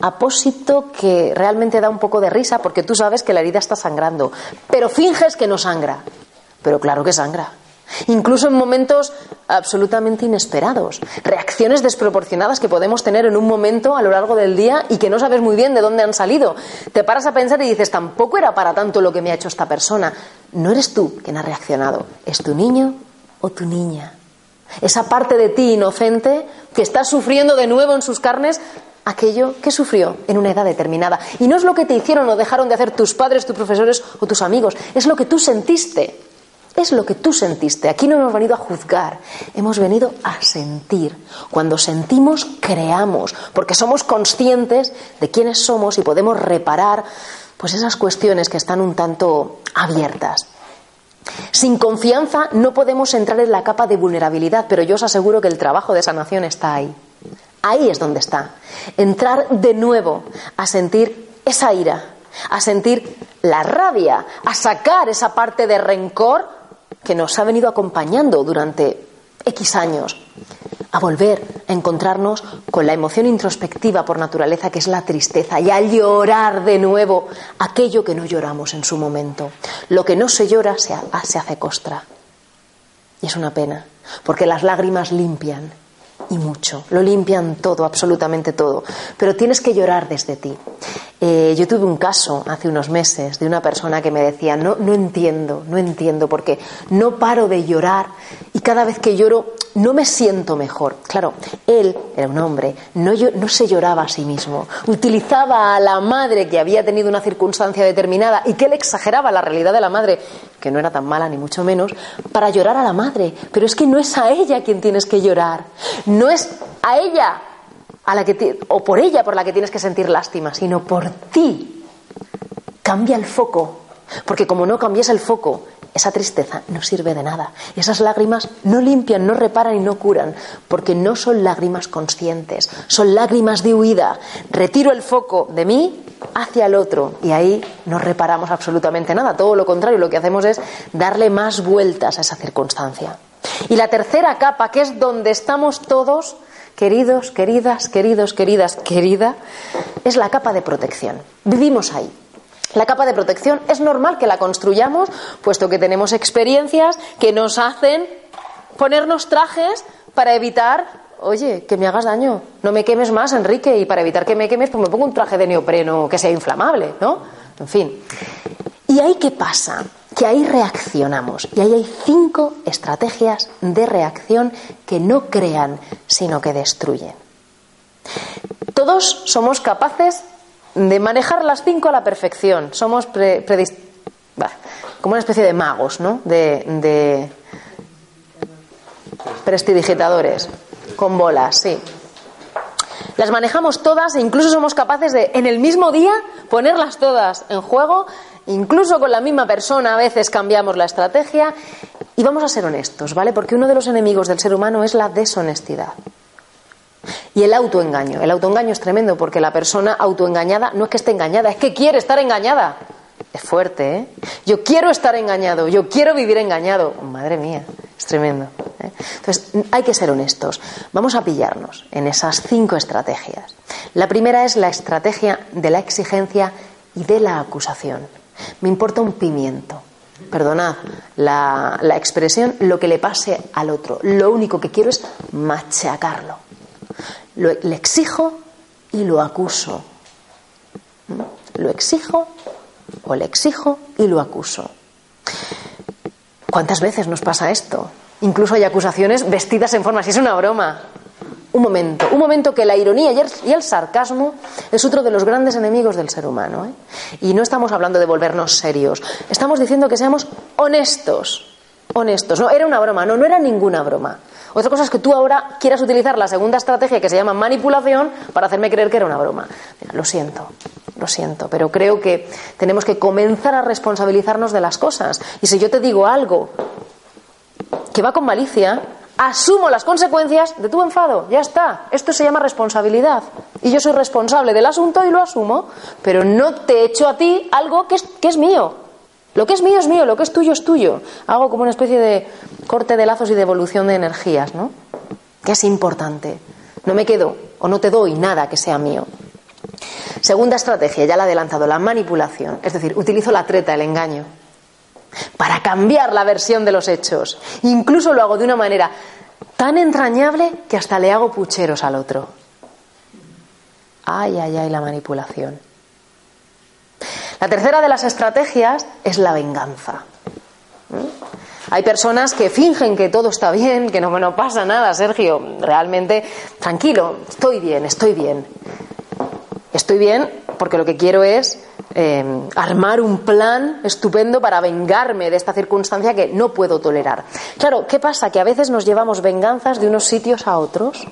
apósito que realmente da un poco de risa porque tú sabes que la herida está sangrando, pero finges que no sangra. Pero claro que sangra. Incluso en momentos absolutamente inesperados. Reacciones desproporcionadas que podemos tener en un momento a lo largo del día y que no sabes muy bien de dónde han salido. Te paras a pensar y dices, tampoco era para tanto lo que me ha hecho esta persona. No eres tú quien ha reaccionado, es tu niño o tu niña. esa parte de ti inocente que está sufriendo de nuevo en sus carnes aquello que sufrió en una edad determinada. Y no es lo que te hicieron o dejaron de hacer tus padres, tus profesores o tus amigos, es lo que tú sentiste. Es lo que tú sentiste. Aquí no hemos venido a juzgar, hemos venido a sentir. Cuando sentimos, creamos, porque somos conscientes de quiénes somos y podemos reparar pues esas cuestiones que están un tanto abiertas. Sin confianza no podemos entrar en la capa de vulnerabilidad, pero yo os aseguro que el trabajo de sanación está ahí. Ahí es donde está. Entrar de nuevo a sentir esa ira, a sentir la rabia, a sacar esa parte de rencor que nos ha venido acompañando durante X años, a volver a encontrarnos con la emoción introspectiva por naturaleza que es la tristeza y a llorar de nuevo aquello que no lloramos en su momento. Lo que no se llora se, hace costra. Y es una pena, porque las lágrimas limpian y mucho, lo limpian todo, absolutamente todo, pero tienes que llorar desde ti. Eh, yo tuve un caso hace unos meses de una persona que me decía, no, no entiendo, no entiendo, porque no paro de llorar y cada vez que lloro no me siento mejor. Claro, él era un hombre, no, se lloraba a sí mismo, utilizaba a la madre que había tenido una circunstancia determinada y que él exageraba la realidad de la madre, que no era tan mala ni mucho menos, para llorar a la madre. Pero es que no es a ella quien tienes que llorar, no es a ella a la que o por ella por la que tienes que sentir lástima, sino por ti. Cambia el foco, porque como no cambias el foco, esa tristeza no sirve de nada. Esas lágrimas no limpian, no reparan y no curan, porque no son lágrimas conscientes, son lágrimas de huida. Retiro el foco de mí hacia el otro y ahí no reparamos absolutamente nada. Todo lo contrario, lo que hacemos es darle más vueltas a esa circunstancia. Y la tercera capa, que es donde estamos todos, queridos, queridas, queridos, queridas, querida, es la capa de protección. Vivimos ahí. La capa de protección es normal que la construyamos, puesto que tenemos experiencias que nos hacen ponernos trajes para evitar, oye, que me hagas daño, no me quemes más, Enrique, y para evitar que me quemes, pues me pongo un traje de neopreno que sea inflamable, ¿no? En fin. ¿Y ahí qué pasa? Que ahí reaccionamos. Y ahí hay cinco estrategias de reacción que no crean, sino que destruyen. Todos somos capaces de manejar las cinco a la perfección. Somos como una especie de magos, ¿no? De, de prestidigitadores, con bolas, sí. Las manejamos todas e incluso somos capaces de, en el mismo día, ponerlas todas en juego Incluso con la misma persona a veces cambiamos la estrategia y vamos a ser honestos, ¿vale? Porque uno de los enemigos del ser humano es la deshonestidad. Y el autoengaño. El autoengaño es tremendo porque la persona autoengañada no es que esté engañada, es que quiere estar engañada. Es fuerte, ¿eh? Yo quiero estar engañado, yo quiero vivir engañado. madre mía, es tremendo. ¿eh? Entonces, hay que ser honestos. Vamos a pillarnos en esas cinco estrategias. La primera es la estrategia de la exigencia y de la acusación. Me importa un pimiento. Perdonad la, expresión, lo que le pase al otro. Lo único que quiero es machacarlo. Le exijo y lo acuso. Lo exijo o le exijo y lo acuso. ¿Cuántas veces nos pasa esto? Incluso hay acusaciones vestidas en forma, si es una broma un momento, un momento que la ironía y el, sarcasmo es otro de los grandes enemigos del ser humano. ¿eh? Y no estamos hablando de volvernos serios, estamos diciendo que seamos honestos. Honestos, no era una broma, no, no era ninguna broma. Otra cosa es que tú ahora quieras utilizar la segunda estrategia que se llama manipulación para hacerme creer que era una broma. lo siento, lo siento, pero creo que tenemos que comenzar a responsabilizarnos de las cosas. Y si yo te digo algo que va con malicia, asumo las consecuencias de tu enfado. Ya está. Esto se llama responsabilidad. Y yo soy responsable del asunto y lo asumo, pero no te echo a ti algo que es, que es mío. Lo que es mío es mío, lo que es tuyo es tuyo. Hago como una especie de corte de lazos y devolución de energías, ¿no? Que es importante. No me quedo o no te doy nada que sea mío. Segunda estrategia, ya la he adelantado, la manipulación. Es decir, utilizo la treta, el engaño para cambiar la versión de los hechos. Incluso lo hago de una manera tan entrañable que hasta le hago pucheros al otro. Ay, ay, ay, la manipulación. La tercera de las estrategias es la venganza. ¿Mm? Hay personas que fingen que todo está bien, que no, no pasa nada, Sergio. Realmente, tranquilo, estoy bien, estoy bien. Estoy bien porque lo que quiero es eh, armar un plan estupendo para vengarme de esta circunstancia que no puedo tolerar. Claro, ¿qué pasa? Que a veces nos llevamos venganzas de unos sitios a otros.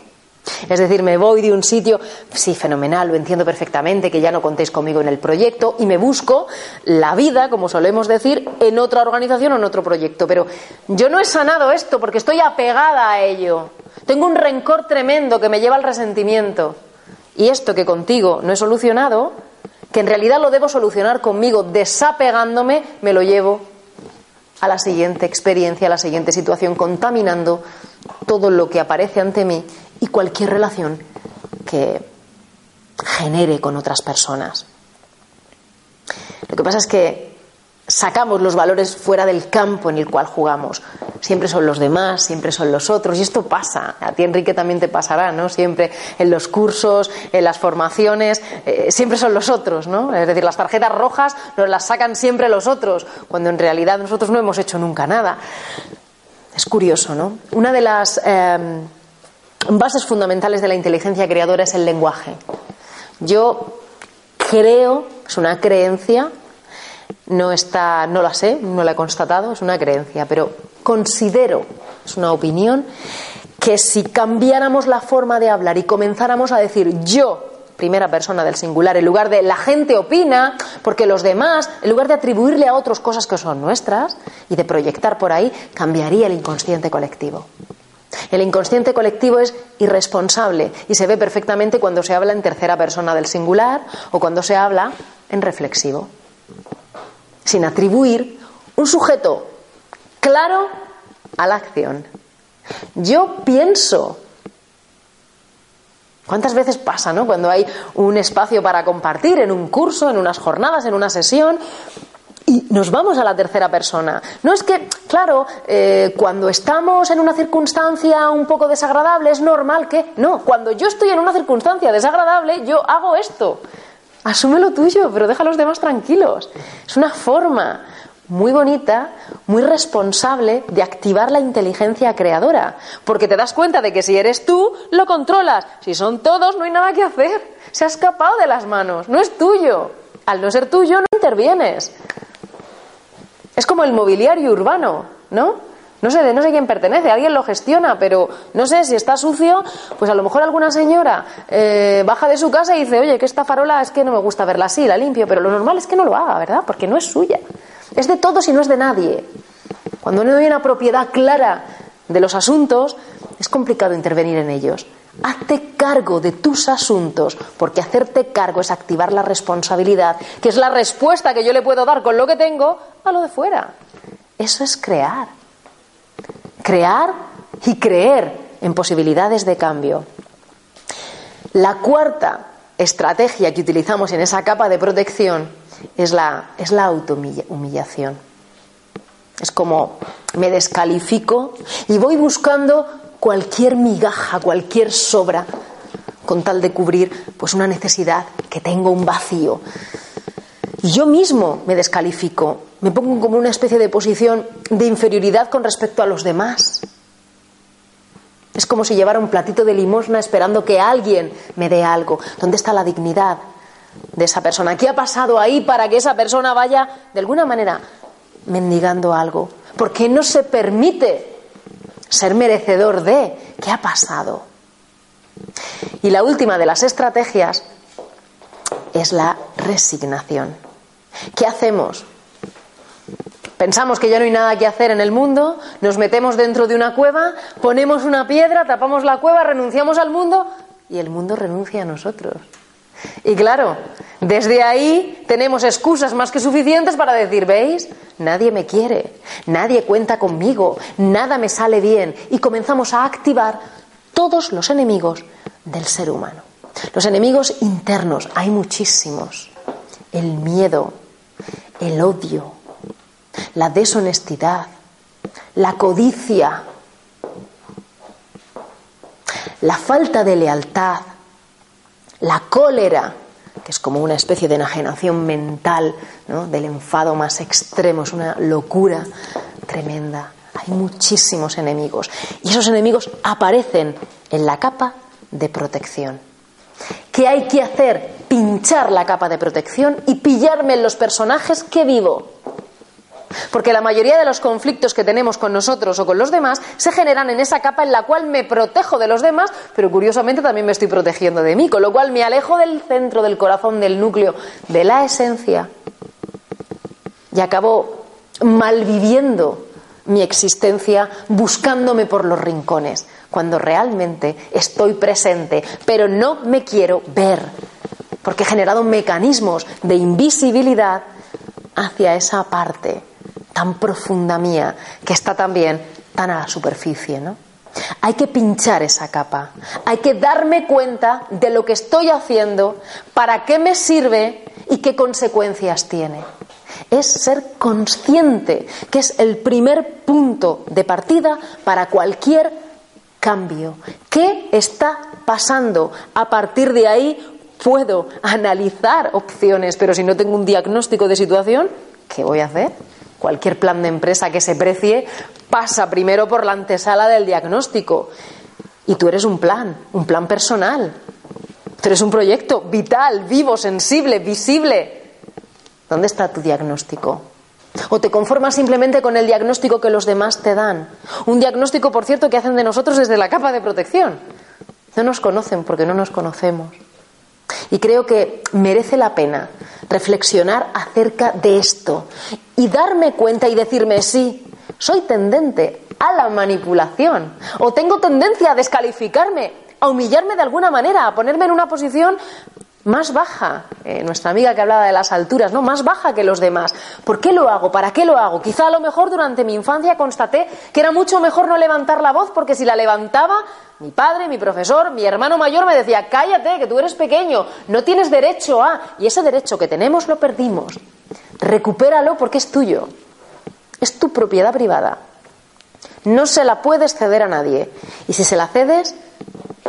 Es decir, me voy de un sitio, sí, fenomenal, lo entiendo perfectamente, que ya no contéis conmigo en el proyecto, y me busco la vida, como solemos decir, en otra organización o en otro proyecto. Pero yo no he sanado esto porque estoy apegada a ello. Tengo un rencor tremendo que me lleva al resentimiento. Y esto que contigo no he solucionado, que en realidad lo debo solucionar conmigo desapegándome, me lo llevo a la siguiente experiencia, a la siguiente situación, contaminando todo lo que aparece ante mí y cualquier relación que genere con otras personas. Lo que pasa es que sacamos los valores fuera del campo en el cual jugamos. Siempre son los demás, siempre son los otros. Y esto pasa. A ti, Enrique, también te pasará, ¿no? Siempre en los cursos, en las formaciones, eh, siempre son los otros, ¿no? Es decir, las tarjetas rojas nos las sacan siempre los otros, cuando en realidad nosotros no hemos hecho nunca nada. Es curioso, ¿no? Una de las em, bases fundamentales de la inteligencia creadora es el lenguaje. Yo creo, es una creencia, no está, no la sé, no la he constatado, es una creencia, pero considero, es una opinión, que si cambiáramos la forma de hablar y comenzáramos a decir yo, primera persona del singular, en lugar de la gente opina, porque los demás, en lugar de atribuirle a otros cosas que son nuestras y de proyectar por ahí, cambiaría el inconsciente colectivo. El inconsciente colectivo es irresponsable y se ve perfectamente cuando se habla en tercera persona del singular o cuando se habla en reflexivo sin atribuir un sujeto claro a la acción. Yo pienso. ¿Cuántas veces pasa, no? Cuando hay un espacio para compartir en un curso, en unas jornadas, en una sesión, y nos vamos a la tercera persona. No es que, claro, eh, cuando estamos en una circunstancia un poco desagradable es normal que. No, cuando yo estoy en una circunstancia desagradable, yo hago esto. Asume lo tuyo, pero deja a los demás tranquilos. Es una forma muy bonita, muy responsable de activar la inteligencia creadora, porque te das cuenta de que si eres tú, lo controlas. Si son todos, no hay nada que hacer. Se ha escapado de las manos, no es tuyo. Al no ser tuyo, no intervienes. Es como el mobiliario urbano, ¿no? No sé, de no sé quién pertenece, alguien lo gestiona, pero no sé si está sucio, pues a lo mejor alguna señora eh, baja de su casa y dice, oye, que esta farola es que no me gusta verla así, la limpio, pero lo normal es que no lo haga, ¿verdad? Porque no es suya. Es de todos y no es de nadie. Cuando no hay una propiedad clara de los asuntos, es complicado intervenir en ellos. Hazte cargo de tus asuntos, porque hacerte cargo es activar la responsabilidad, que es la respuesta que yo le puedo dar con lo que tengo a lo de fuera. Eso es crear crear y creer en posibilidades de cambio. La cuarta estrategia que utilizamos en esa capa de protección es la, es la autohumillación. Es como me descalifico y voy buscando cualquier migaja, cualquier sobra, con tal de cubrir pues una necesidad que tengo, un vacío. Y yo mismo me descalifico, me pongo como una especie de posición de inferioridad con respecto a los demás. Es como si llevara un platito de limosna esperando que alguien me dé algo. ¿Dónde está la dignidad de esa persona? ¿Qué ha pasado ahí para que esa persona vaya, de alguna manera, mendigando algo? ¿Por qué no se permite ser merecedor de? ¿Qué ha pasado? Y la última de las estrategias es la resignación. ¿Qué hacemos? Pensamos que ya no hay nada que hacer en el mundo, nos metemos dentro de una cueva, ponemos una piedra, tapamos la cueva, renunciamos al mundo y el mundo renuncia a nosotros. Y claro, desde ahí tenemos excusas más que suficientes para decir, ¿veis? Nadie me quiere, nadie cuenta conmigo, nada me sale bien. Y comenzamos a activar todos los enemigos del ser humano. Los enemigos internos, hay muchísimos. El miedo, el odio, la deshonestidad, la codicia, la falta de lealtad, la cólera, que es como una especie de enajenación mental, del enfado más extremo, es una locura tremenda, hay muchísimos enemigos. Y esos enemigos aparecen en la capa de protección. ¿Qué hay que hacer? Pinchar la capa de protección y pillarme en los personajes que vivo. Porque la mayoría de los conflictos que tenemos con nosotros o con los demás se generan en esa capa en la cual me protejo de los demás, pero curiosamente también me estoy protegiendo de mí, con lo cual me alejo del centro, del corazón, del núcleo, de la esencia. Y acabo malviviendo mi existencia buscándome por los rincones, cuando realmente estoy presente, pero no me quiero ver, porque he generado mecanismos de invisibilidad hacia esa parte tan profunda mía que está también tan a la superficie, ¿no? Hay que pinchar esa capa, hay que darme cuenta de lo que estoy haciendo, para qué me sirve y qué consecuencias tiene es ser consciente, que es el primer punto de partida para cualquier cambio. ¿Qué está pasando? A partir de ahí puedo analizar opciones, pero si no tengo un diagnóstico de situación, ¿qué voy a hacer? Cualquier plan de empresa que se precie pasa primero por la antesala del diagnóstico. Y tú eres un plan, un plan personal. Tú eres un proyecto vital, vivo, sensible, visible. ¿Dónde está tu diagnóstico? ¿O te conformas simplemente con el diagnóstico que los demás te dan? Un diagnóstico, por cierto, que hacen de nosotros desde la capa de protección. No nos conocen porque no nos conocemos. Y creo que merece la pena reflexionar acerca de esto y darme cuenta y decirme, sí, soy tendente a la manipulación o tengo tendencia a descalificarme, a humillarme de alguna manera, a ponerme en una posición más baja, eh, nuestra amiga que hablaba de las alturas, ¿no? Más baja que los demás. ¿Por qué lo hago? ¿Para qué lo hago? Quizá a lo mejor durante mi infancia constaté que era mucho mejor no levantar la voz porque si la levantaba, mi padre, mi profesor, mi hermano mayor me decía, cállate, que tú eres pequeño, no tienes derecho a... Y ese derecho que tenemos lo perdimos. Recupéralo porque es tuyo. Es tu propiedad privada. No se la puedes ceder a nadie. Y si se la cedes,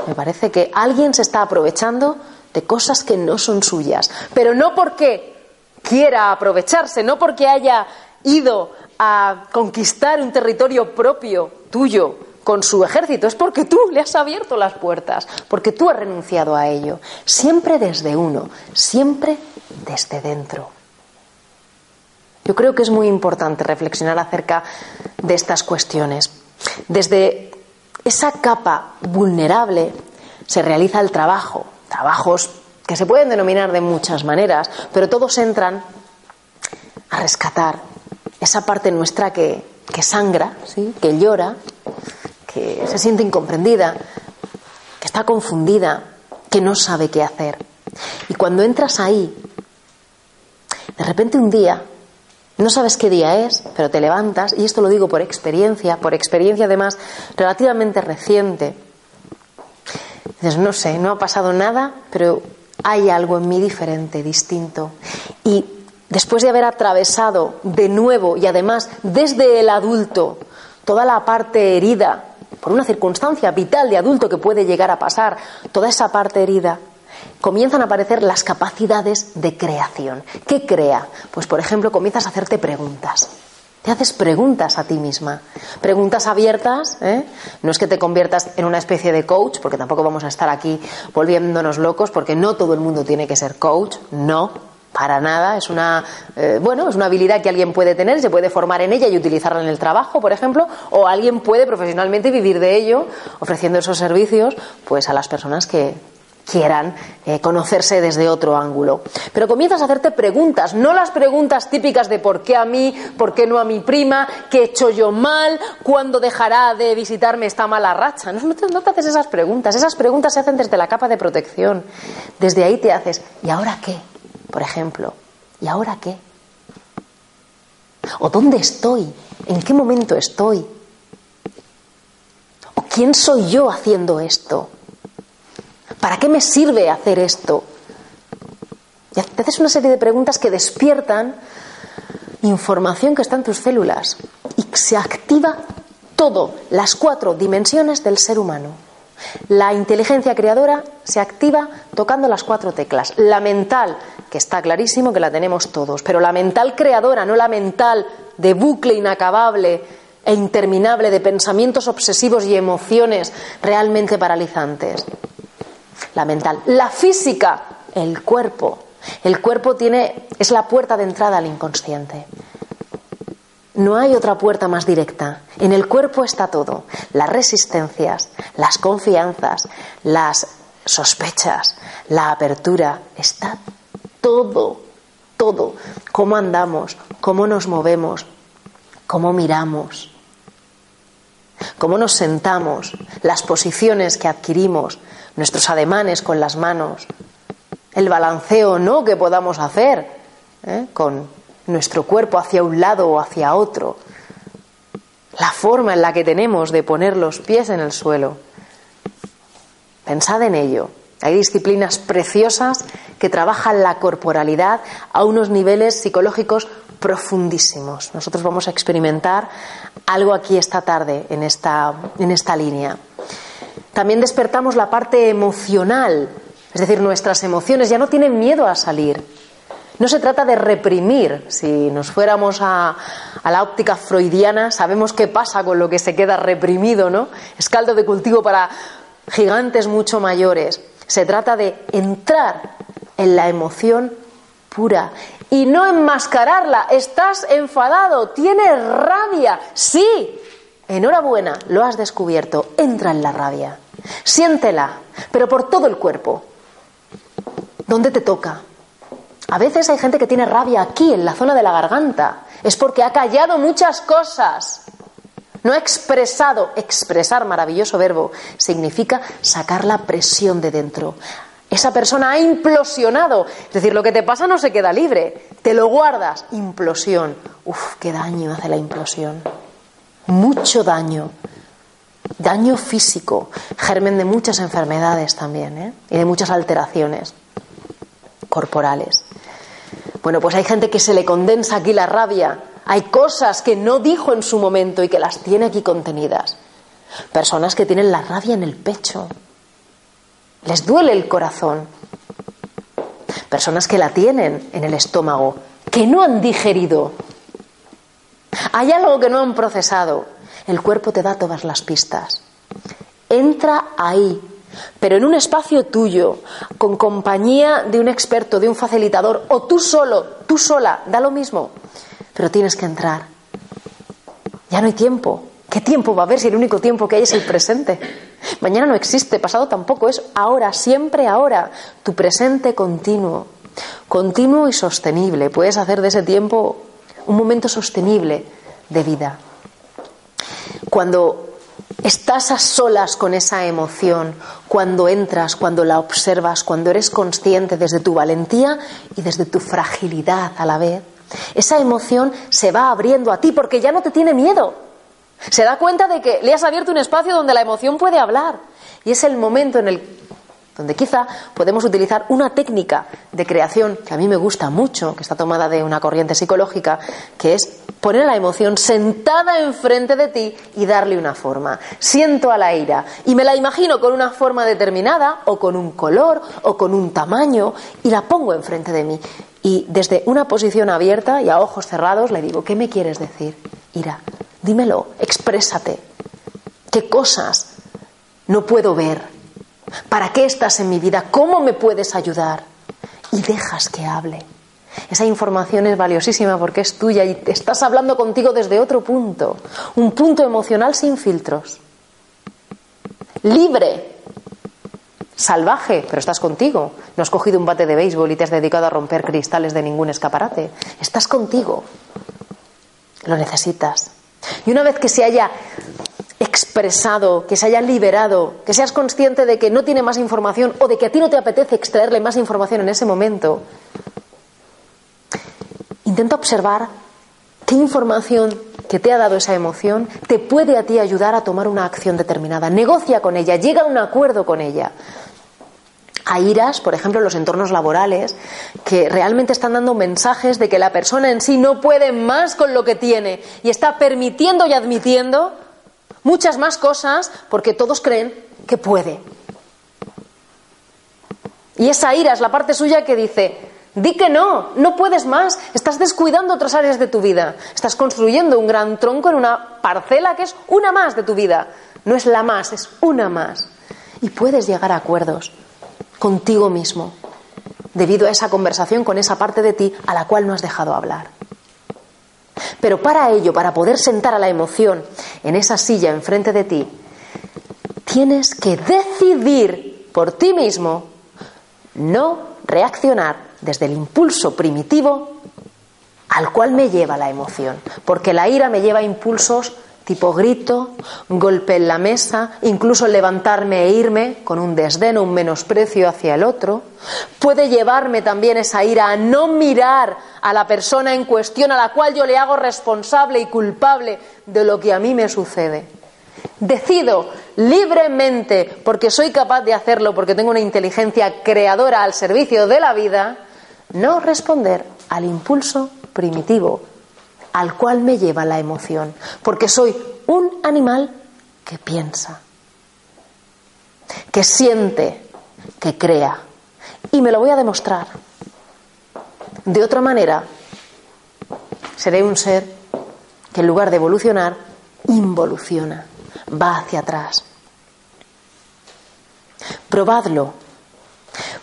me parece que alguien se está aprovechando de cosas que no son suyas, pero no porque quiera aprovecharse, no porque haya ido a conquistar un territorio propio tuyo con su ejército, es porque tú le has abierto las puertas, porque tú has renunciado a ello, siempre desde uno, siempre desde dentro. Yo creo que es muy importante reflexionar acerca de estas cuestiones. Desde esa capa vulnerable se realiza el trabajo, trabajos que se pueden denominar de muchas maneras, pero todos entran a rescatar esa parte nuestra que, sangra, ¿sí? que llora, que se siente incomprendida, que está confundida, que no sabe qué hacer. Y cuando entras ahí, de repente un día, no sabes qué día es, pero te levantas, y esto lo digo por experiencia, por experiencia además relativamente reciente, Dices, no sé, no ha pasado nada, pero hay algo en mí diferente, distinto. Y después de haber atravesado de nuevo y además desde el adulto toda la parte herida, por una circunstancia vital de adulto que puede llegar a pasar, toda esa parte herida, comienzan a aparecer las capacidades de creación. ¿Qué crea? Pues, por ejemplo, comienzas a hacerte preguntas. Te haces preguntas a ti misma, preguntas abiertas, ¿eh? no es que te conviertas en una especie de coach, porque tampoco vamos a estar aquí volviéndonos locos, porque no todo el mundo tiene que ser coach, no, para nada, es una, eh, bueno, es una habilidad que alguien puede tener, se puede formar en ella y utilizarla en el trabajo, por ejemplo, o alguien puede profesionalmente vivir de ello, ofreciendo esos servicios, pues a las personas que, quieran eh, conocerse desde otro ángulo. Pero comienzas a hacerte preguntas, no las preguntas típicas de por qué a mí, por qué no a mi prima, qué he hecho yo mal, cuándo dejará de visitarme esta mala racha. No, no te haces esas preguntas, esas preguntas se hacen desde la capa de protección. Desde ahí te haces, ¿y ahora qué? Por ejemplo, ¿y ahora qué? ¿O dónde estoy? ¿En qué momento estoy? ¿O quién soy yo haciendo esto? ¿Para qué me sirve hacer esto? Y te haces una serie de preguntas que despiertan información que está en tus células y se activa todo, las cuatro dimensiones del ser humano. La inteligencia creadora se activa tocando las cuatro teclas. La mental, que está clarísimo que la tenemos todos, pero la mental creadora, no la mental de bucle inacabable e interminable de pensamientos obsesivos y emociones realmente paralizantes. La mental. La física, el cuerpo. El cuerpo tiene, es la puerta de entrada al inconsciente. No hay otra puerta más directa. En el cuerpo está todo. Las resistencias, las confianzas, las sospechas, la apertura. Está todo, todo. Cómo andamos, cómo nos movemos, cómo miramos, cómo nos sentamos, las posiciones que adquirimos, nuestros ademanes con las manos, el balanceo no que podamos hacer ¿eh? con nuestro cuerpo hacia un lado o hacia otro, la forma en la que tenemos de poner los pies en el suelo. Pensad en ello. Hay disciplinas preciosas que trabajan la corporalidad a unos niveles psicológicos profundísimos. Nosotros vamos a experimentar algo aquí esta tarde en esta, en esta línea. También despertamos la parte emocional, es decir, nuestras emociones ya no tienen miedo a salir. No se trata de reprimir. Si nos fuéramos a, a, la óptica freudiana, sabemos qué pasa con lo que se queda reprimido, ¿no? Es caldo de cultivo para gigantes mucho mayores. Se trata de entrar en la emoción pura y no enmascararla. Estás enfadado, tienes rabia. Sí, enhorabuena, lo has descubierto. Entra en la rabia. Siéntela, pero por todo el cuerpo. ¿Dónde te toca? A veces hay gente que tiene rabia aquí, en la zona de la garganta. Es porque ha callado muchas cosas. No expresado. Expresar, maravilloso verbo, significa sacar la presión de dentro. Esa persona ha implosionado. Es decir, lo que te pasa no se queda libre. Te lo guardas. Implosión. Uf, qué daño hace la implosión. Mucho daño. Daño físico. Germen de muchas enfermedades también. ¿eh? Y de muchas alteraciones corporales. Bueno, pues hay gente que se le condensa aquí la rabia. Hay cosas que no dijo en su momento y que las tiene aquí contenidas. Personas que tienen la rabia en el pecho. Les duele el corazón. Personas que la tienen en el estómago, que no han digerido. Hay algo que no han procesado. El cuerpo te da todas las pistas. Entra ahí, pero en un espacio tuyo, con compañía de un experto, de un facilitador, o tú solo, tú sola, da lo mismo, pero tienes que entrar. Ya no hay tiempo. ¿Qué tiempo va a haber si el único tiempo que hay es el presente? Mañana no existe, pasado tampoco, es ahora, siempre ahora, tu presente continuo, continuo y sostenible. Puedes hacer de ese tiempo un momento sostenible de vida. Cuando Estás a solas con esa emoción cuando entras, cuando la observas, cuando eres consciente desde tu valentía y desde tu fragilidad a la vez. Esa emoción se va abriendo a ti porque ya no te tiene miedo. Se da cuenta de que le has abierto un espacio donde la emoción puede hablar. Y es el momento en el donde quizá podemos utilizar una técnica de creación que a mí me gusta mucho, que está tomada de una corriente psicológica, que es poner a la emoción sentada enfrente de ti y darle una forma. Siento a la ira y me la imagino con una forma determinada o con un color o con un tamaño y la pongo enfrente de mí. Y desde una posición abierta y a ojos cerrados le digo, ¿qué me quieres decir? Ira, dímelo, exprésate. ¿Qué cosas no puedo ver? ¿Para qué estás en mi vida? ¿Cómo me puedes ayudar? Y dejas que hable. Esa información es valiosísima porque es tuya y estás hablando contigo desde otro punto, un punto emocional sin filtros. Libre, salvaje, pero estás contigo. No has cogido un bate de béisbol y te has dedicado a romper cristales de ningún escaparate. Estás contigo. Lo necesitas. Y una vez que se haya expresado, que se haya liberado, que seas consciente de que no tiene más información o de que a ti no te apetece extraerle más información en ese momento, intenta observar qué información que te ha dado esa emoción te puede a ti ayudar a tomar una acción determinada. Negocia con ella, llega a un acuerdo con ella. Hay iras, por ejemplo, en los entornos laborales, que realmente están dando mensajes de que la persona en sí no puede más con lo que tiene y está permitiendo y admitiendo muchas más cosas porque todos creen que puede. Y esa ira es la parte suya que dice, Di que no, no puedes más. Estás descuidando otras áreas de tu vida. Estás construyendo un gran tronco en una parcela que es una más de tu vida. No es la más, es una más. Y puedes llegar a acuerdos contigo mismo debido a esa conversación con esa parte de ti a la cual no has dejado hablar. Pero para ello, para poder sentar a la emoción en esa silla enfrente de ti, tienes que decidir por ti mismo no reaccionar desde el impulso primitivo al cual me lleva la emoción. Porque la ira me lleva impulsos tipo grito, golpe en la mesa, incluso levantarme e irme con un desdén o un menosprecio hacia el otro. Puede llevarme también esa ira a no mirar a la persona en cuestión a la cual yo le hago responsable y culpable de lo que a mí me sucede. Decido libremente, porque soy capaz de hacerlo, porque tengo una inteligencia creadora al servicio de la vida, no responder al impulso primitivo al cual me lleva la emoción, porque soy un animal que piensa, que siente, que crea. Y me lo voy a demostrar. De otra manera, seré un ser que en lugar de evolucionar, involuciona, va hacia atrás. Probadlo,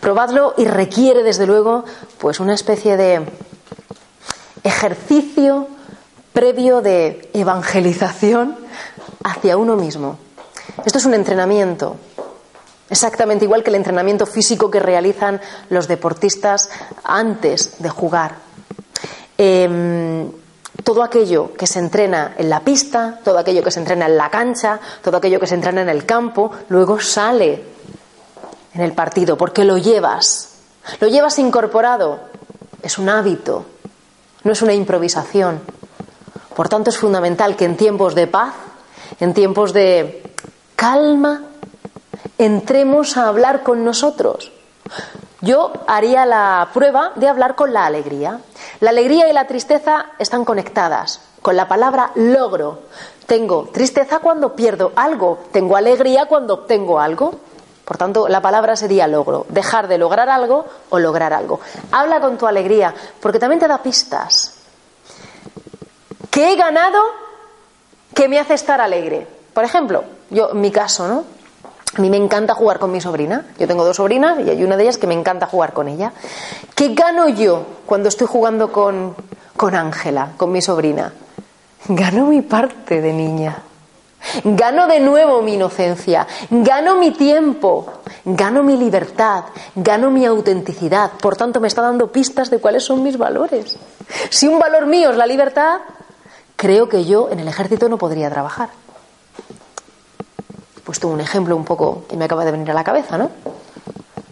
Probadlo y requiere, desde luego, pues una especie de ejercicio previo de evangelización hacia uno mismo. Esto es un entrenamiento, exactamente igual que el entrenamiento físico que realizan los deportistas antes de jugar. Em, todo aquello que se entrena en la pista, todo aquello que se entrena en la cancha, todo aquello que se entrena en el campo, luego sale en el partido, porque lo llevas, lo llevas incorporado, es un hábito, no es una improvisación. Por tanto, es fundamental que en tiempos de paz, en tiempos de calma, entremos a hablar con nosotros. Yo haría la prueba de hablar con la alegría. La alegría y la tristeza están conectadas con la palabra logro. Tengo tristeza cuando pierdo algo, tengo alegría cuando obtengo algo. Por tanto, la palabra sería logro, dejar de lograr algo o lograr algo. Habla con tu alegría, porque también te da pistas. ¿Qué he ganado que me hace estar alegre? Por ejemplo, yo, en mi caso, ¿no? A mí me encanta jugar con mi sobrina. Yo tengo dos sobrinas y hay una de ellas que me encanta jugar con ella. ¿Qué gano yo cuando estoy jugando con Ángela, con mi sobrina? Gano mi parte de niña. Gano de nuevo mi inocencia, gano mi tiempo, gano mi libertad, gano mi autenticidad. Por tanto, me está dando pistas de cuáles son mis valores. Si un valor mío es la libertad, creo que yo en el ejército no podría trabajar. He puesto un ejemplo un poco que me acaba de venir a la cabeza, ¿no?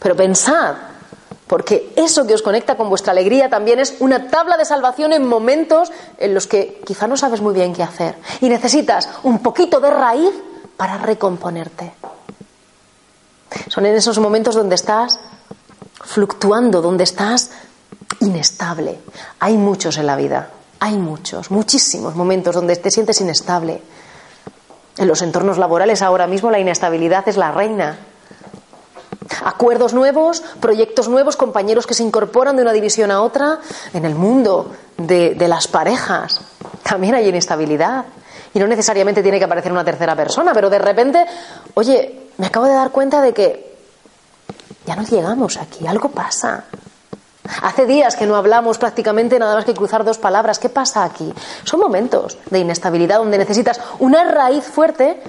Pero pensad, porque eso que os conecta con vuestra alegría también es una tabla de salvación en momentos en los que quizá no sabes muy bien qué hacer y necesitas un poquito de raíz para recomponerte. Son en esos momentos donde estás fluctuando, donde estás inestable. Hay muchos en la vida, hay muchos, muchísimos momentos donde te sientes inestable. En los entornos laborales ahora mismo la inestabilidad es la reina. Acuerdos nuevos, proyectos nuevos, compañeros que se incorporan de una división a otra. En el mundo de, las parejas también hay inestabilidad. Y no necesariamente tiene que aparecer una tercera persona, pero de repente, oye, me acabo de dar cuenta de que ya no llegamos aquí, algo pasa. Hace días que no hablamos prácticamente nada más que cruzar dos palabras. ¿Qué pasa aquí? Son momentos de inestabilidad donde necesitas una raíz fuerte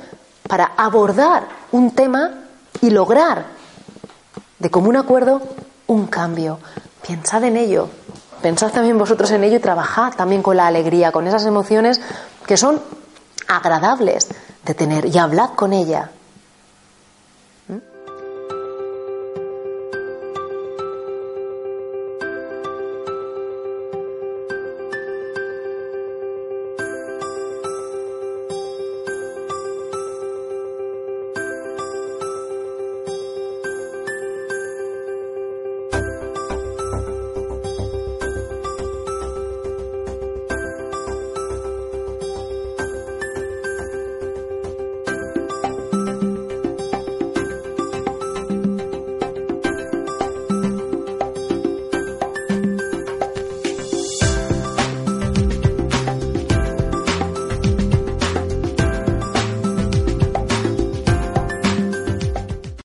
para abordar un tema y lograr de común acuerdo un cambio. Pensad en ello. Pensad también vosotros en ello y trabajad también con la alegría, con esas emociones que son agradables de tener y hablad con ella.